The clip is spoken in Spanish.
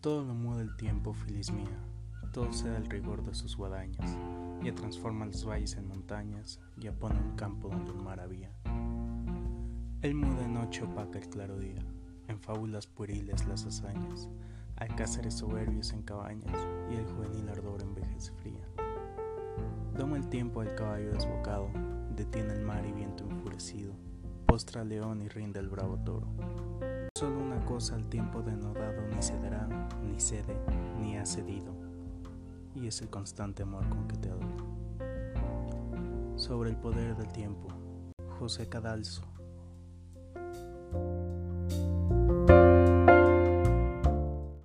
Todo lo muda el tiempo, feliz mía, todo se da el rigor de sus guadañas, ya transforma los valles en montañas, ya pone un campo donde un mar había. Él muda en noche opaca el claro día, en fábulas pueriles las hazañas, alcázares soberbios en cabañas, y el juvenil ardor envejece fría. Doma el tiempo al caballo desbocado, detiene el mar y viento enfurecido, postra al león y rinde el bravo toro. Solo una cosa al tiempo denodado ni ni cede, ni ha cedido, y es el constante amor con que te adoro. Sobre el poder del tiempo, José Cadalso.